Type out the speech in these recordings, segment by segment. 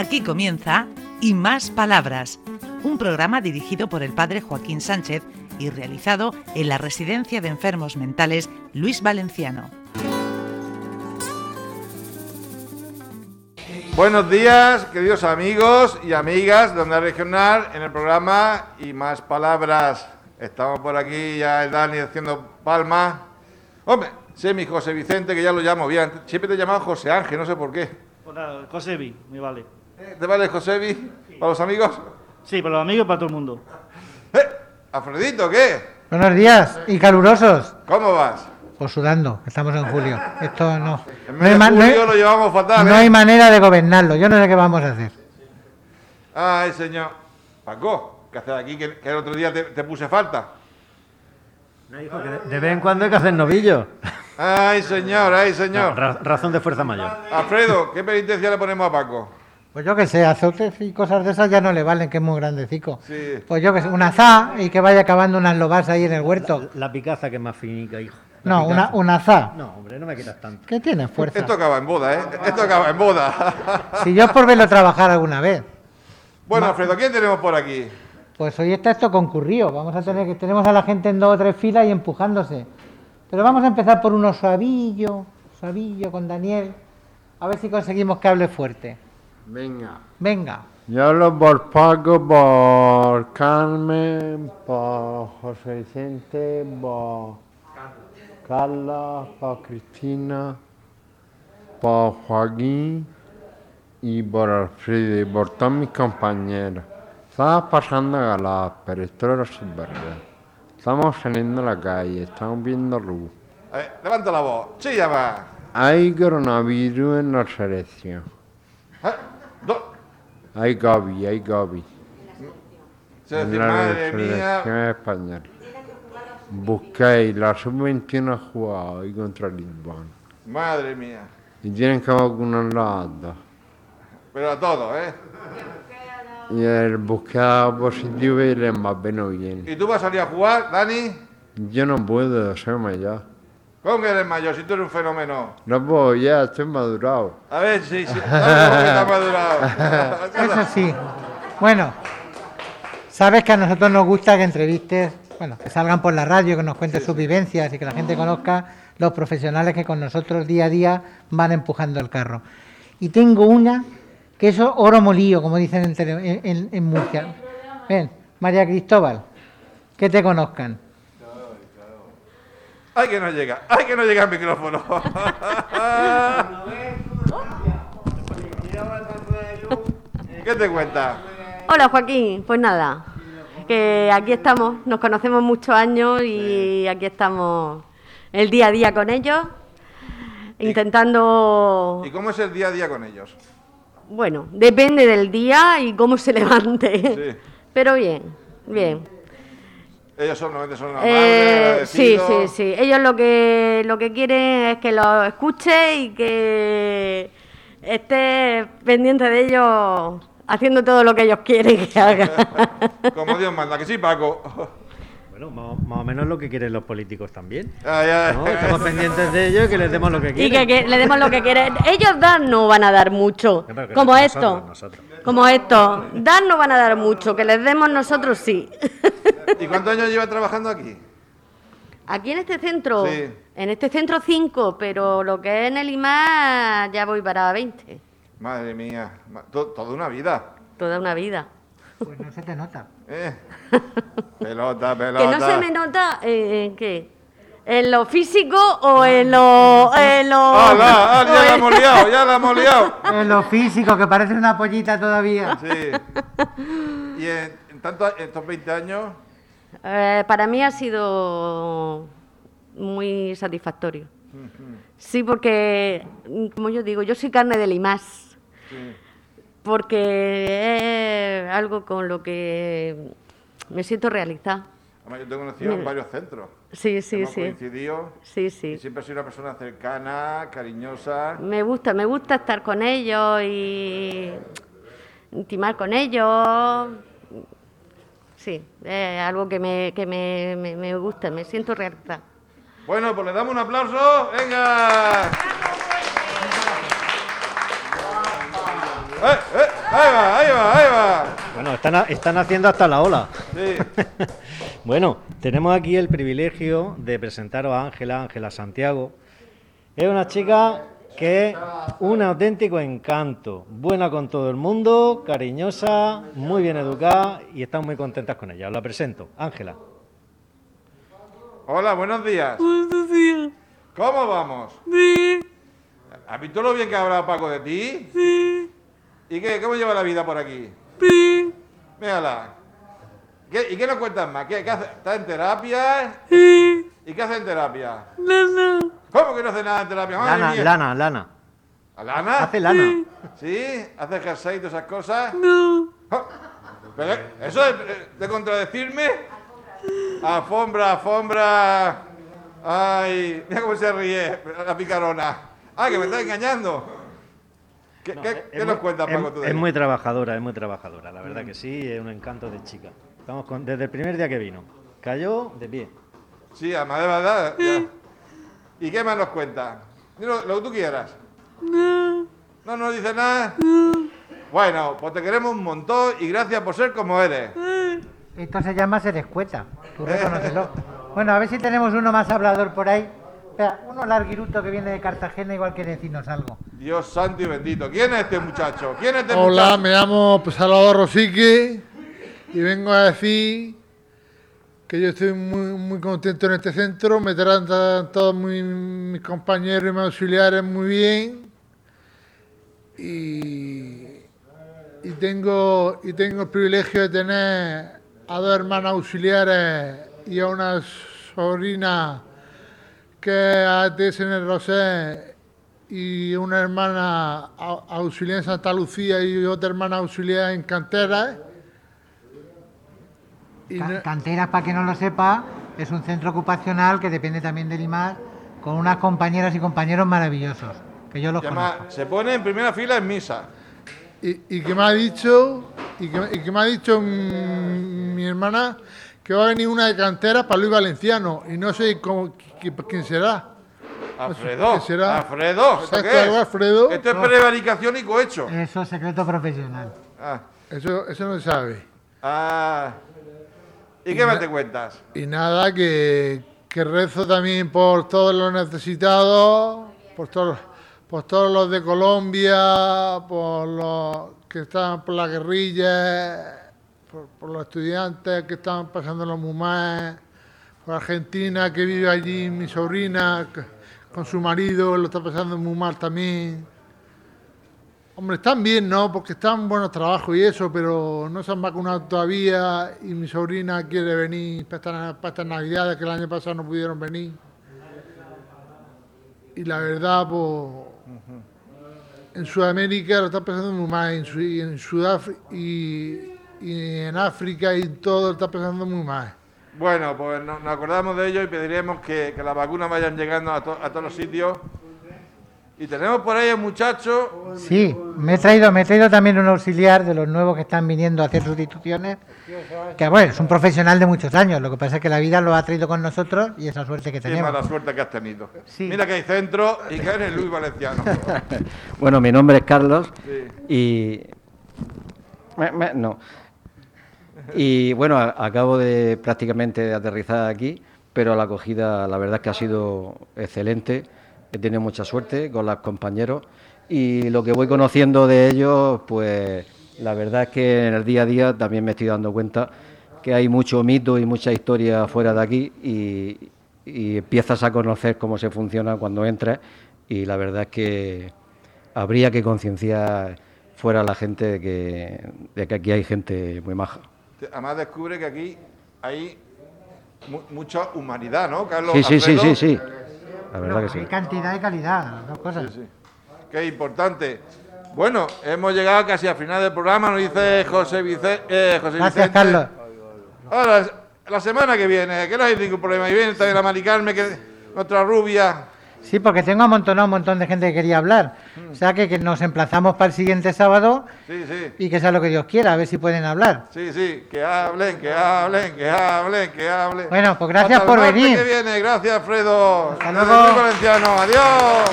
Aquí comienza Y Más Palabras, un programa dirigido por el padre Joaquín Sánchez y realizado en la Residencia de Enfermos Mentales Luis Valenciano. Buenos días, queridos amigos y amigas de Onda Regional, en el programa Y Más Palabras. Estamos por aquí, ya el Dani haciendo palmas. Hombre, sé mi José Vicente, que ya lo llamo bien. Siempre te he llamado José Ángel, no sé por qué. Pues nada, Josebi, me vale. Eh, ¿Te vale Josebi? ¿Para los amigos? Sí, para los amigos y para todo el mundo. Eh, ¿Alfredito qué? Buenos días y calurosos. ¿Cómo vas? Pues sudando, estamos en julio. Esto no. En No hay, no hay- julio lo llevamos fatal, no ¿eh? hay manera de gobernarlo. Yo no sé qué vamos a hacer. Ay, señor. Paco, ¿qué haces aquí? Que, que el otro día te, te puse falta. No, hijo, que de, de vez en cuando hay que hacer novillo. Ay, señor, ay, señor. Ra- razón de fuerza mayor. Alfredo, ¿qué penitencia le ponemos a Paco? Pues yo que sé, azotes y cosas de esas ya no le valen, que es muy grandecico. Sí. Pues yo que sé, una za y que vaya cavando unas lobas ahí en el huerto. La picaza que es más finica, hijo. La No, una, picaza. una za. No, hombre, no me quitas tanto. Que tiene fuerza. Esto acaba en boda, ¿eh? Esto acaba en boda. Si yo es por verlo trabajar alguna vez. bueno, Alfredo, ¿quién tenemos por aquí? Pues hoy está esto concurrido. Vamos a tener que tenemos a la gente en dos o tres filas y empujándose. Pero vamos a empezar por uno suavillo, suavillo con Daniel. A ver si conseguimos que hable fuerte. Venga. Venga. Yo hablo por Paco, por Carmen, por José Vicente, por Carla, por Cristina, por Joaquín y por Alfredo y por todos mis compañeros. Estaba pasando a galar, pero esto era súper bien. Estamos saliendo a la calle, estamos viendo luz. A ver, levanta la voz. Sí, ya va. Hay coronavirus en la selección. ¿Eh? Do- Hay COVID, hay COVID. Se En la madre selección española. Busquéis, la sub-21 ha jugado hoy contra Lisboa. Madre mía. Y tienen que vacunar a dos. Pero a todos, ¿eh? Y el buscar positivo y el Mbappé no viene. ¿Y tú vas a salir a jugar, Dani? Yo no puedo, soy mayor. ¿Cómo que eres mayor? Si tú eres un fenómeno. No puedo ya, estoy madurado. A ver. Vamos, que está madurado. Eso sí. Bueno, sabes que a nosotros nos gusta que entrevistes, bueno, que salgan por la radio, que nos cuenten sus vivencias y que la gente conozca los profesionales que con nosotros día a día van empujando el carro. Y tengo una que es oro molío, como dicen en- en- en Murcia. Ven, María Cristóbal, que te conozcan. ¡Ay, que no llega! ¡Ay, que no llega el micrófono! ¿Qué te cuenta? Hola Joaquín, pues nada, que aquí estamos, nos conocemos muchos años y aquí estamos el día a día con ellos, intentando, ¿Y cómo es el día a día con ellos? bueno, depende del día y cómo se levante, Sí. pero bien, bien. Ellos son, normalmente son una Eh, sí, sí, sí, ellos lo que, lo que quieren es que lo escuche y que esté pendiente de ellos haciendo todo lo que ellos quieren que haga. Como Dios manda, que sí, Paco. Bueno, más, más o menos lo que quieren los políticos también. ¿no? Estamos pendientes de ellos y que les demos lo que Y quieren. que, que le demos lo que quieren. Ellos dar no van a dar mucho, como nosotros, esto. nosotros. Como esto. Dar no van a dar mucho, que les demos nosotros sí. ¿Y cuántos años lleva trabajando aquí? Aquí en este centro, Sí. en este centro 5, pero lo que es en el IMA ya voy para 20. Madre mía, toda una vida. Toda una vida. Pues no se te nota. ¿eh? Pelota, pelota. Que no se me nota eh, en qué. ¿En lo físico o en lo. En lo ah, o ya la hemos liado, ya la hemos liado! En lo físico, que parece una pollita todavía. Sí. ¿Y en, en tanto, en estos 20 años? Eh, para mí ha sido muy satisfactorio. Sí, porque, como yo digo, yo soy carne del IMAS, Sí. porque es algo con lo que me siento realizada. Además, yo te he conocido en varios centros. Sí, sí, Hemos sí. coincidido. Sí, Y sí. siempre he sido una persona cercana, cariñosa. Me gusta, me gusta estar con ellos y intimar con ellos. Sí, es algo que me, que me, me- me gusta, me siento realizada. Bueno, pues le damos un aplauso. ¡Venga! ¡Eh, eh! Ahí va, ahí va, ahí va. Bueno, están, están haciendo hasta la ola. Sí. Bueno, tenemos aquí el privilegio de presentaros a Ángela, Ángela Santiago. Es una chica que es un auténtico encanto, buena con todo el mundo, cariñosa, muy bien educada y estamos muy contentas con ella. Os la presento, Ángela. Hola, buenos días. Buenos días. ¿Cómo vamos? Sí, ¿Has visto lo bien que ha hablado Paco de ti? sí, ¿Y qué? ¿Cómo lleva la vida por aquí? sí, Mírala. ¿Qué- ¿Y qué nos cuentas más? ¿Qué, qué hace? ¿Estás en terapia? sí, ¿Y qué hace en terapia? nana, ¿Cómo que no hace nada en terapia? Madre Lana, mía. lana, lana. ¿A ¿Lana? Hace lana. ¿Sí? ¿Hace jersey y todas esas cosas? no, Pero, ¿Eso de, de contradecirme? Alfombra, alfombra. Ay, mira cómo se ríe la picarona. Ah, que me está engañando. ¿Qué, qué- Es qué muy- nos cuentas, es- Paco, tú de Es ella? muy trabajadora, es muy trabajadora, la verdad que sí, es un encanto de chica. Estamos con, desde el primer día que vino. Cayó de pie. Sí, además de verdad. ya. ¿Y qué más nos cuentas? Dilo lo que tú quieras. no, ¿No nos dice nada? Bueno, pues te queremos un montón y gracias por ser como eres. Esto se llama ser escueta, tú reconócelo. Bueno, a ver si tenemos uno más hablador por ahí. Espera, uno larguiruto que viene de Cartagena igual quiere decirnos algo. Dios santo y bendito. ¿Quién es este muchacho? ¿Quién es este Hola, muchacho? me llamo Salvador Rosique y vengo a decir que yo estoy muy, muy contento en este centro, me tratan todos muy- mis compañeros y mis auxiliares muy bien y, y tengo, y tengo el privilegio de tener a dos hermanas auxiliares y a una sobrina que es en el Rosé y una hermana au- auxiliar en Santa Lucía y otra hermana auxiliar en Cantera. Canteras, para que no lo sepa, es un centro ocupacional que depende también del IMAR, con unas compañeras y compañeros maravillosos, que yo los Llama- conozco. se pone en primera fila en misa. y, y que me ha dicho y que, y que me ha dicho mi hermana que va a venir una de Cantera para Luis Valenciano y no sé cómo, quién será. Alfredo. ¿Qué será? Alfredo. ¿Esto Exacto, qué es? Alfredo. Esto es prevaricación y cohecho. Eso es secreto profesional. Ah. Eso, eso no se sabe. Ah. ¿Y qué más te cuentas? Y nada, que, que rezo también por todos los necesitados, por todos, por todos los de Colombia, por los que están por la guerrilla, por, por los estudiantes que están pasándolo muy mal, por Argentina que vive allí mi sobrina con su marido, lo está pasando muy mal también. Hombre, están bien, ¿no? Porque están en buenos trabajos y eso, pero no se han vacunado todavía y mi sobrina quiere venir para estas, para navidades que el año pasado no pudieron venir. Y la verdad, pues, en Sudamérica lo está pasando muy mal, en, y en Sudáfrica y, en África y todo lo está pasando muy mal. Bueno, pues no- nos acordamos de ello y pediremos que, las vacunas vayan llegando a todos los sitios. Y tenemos por ahí un muchacho. Sí, me he traído, me he traído también un auxiliar de los nuevos que están viniendo a hacer sustituciones, que bueno, es un profesional de muchos años, lo que pasa es que la vida lo ha traído con nosotros y esa suerte que tenemos. mala suerte que has tenido. Sí. Mira que hay centro y que eres Luis Valenciano. Bueno, mi nombre es Carlos Sí. y... Me- me- No. Y bueno, a- acabo de prácticamente de aterrizar aquí, pero la acogida la verdad es que ha sido excelente. He tenido mucha suerte con los compañeros y lo que voy conociendo de ellos, pues la verdad es que en el día a día también me estoy dando cuenta que hay mucho mito y mucha historia fuera de aquí y, y empiezas a conocer cómo se funciona cuando entras y la verdad es que habría que concienciar fuera a la gente de que, de que aquí hay gente muy maja. Además descubre que aquí hay mu- mucha humanidad, ¿no, Carlos? Sí, sí, sí, sí, sí. La verdad que Hay cantidad y calidad, dos cosas. Sí, sí. Qué importante. Bueno, hemos llegado casi al final del programa, nos dice José, Vice- eh, José Gracias, Vicente. Carlos. Ahora, la semana que viene, que no hay ningún problema. Y viene también la Mari Carmen, que nuestra rubia. Sí, porque tengo amontonado un montón de gente que quería hablar. O sea que, que nos emplazamos para el siguiente sábado Sí, sí. y que sea lo que Dios quiera, a ver si pueden hablar. Sí, sí, que hablen, que hablen, que hablen, que hablen. Bueno, pues gracias Hasta por el venir. que viene, gracias, Alfredo. Hasta luego. Luis Valenciano, adiós.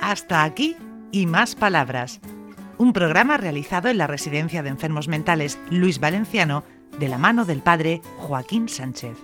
Hasta aquí y más palabras. Un programa realizado en la Residencia de Enfermos Mentales Luis Valenciano de la mano del padre Joaquín Sánchez.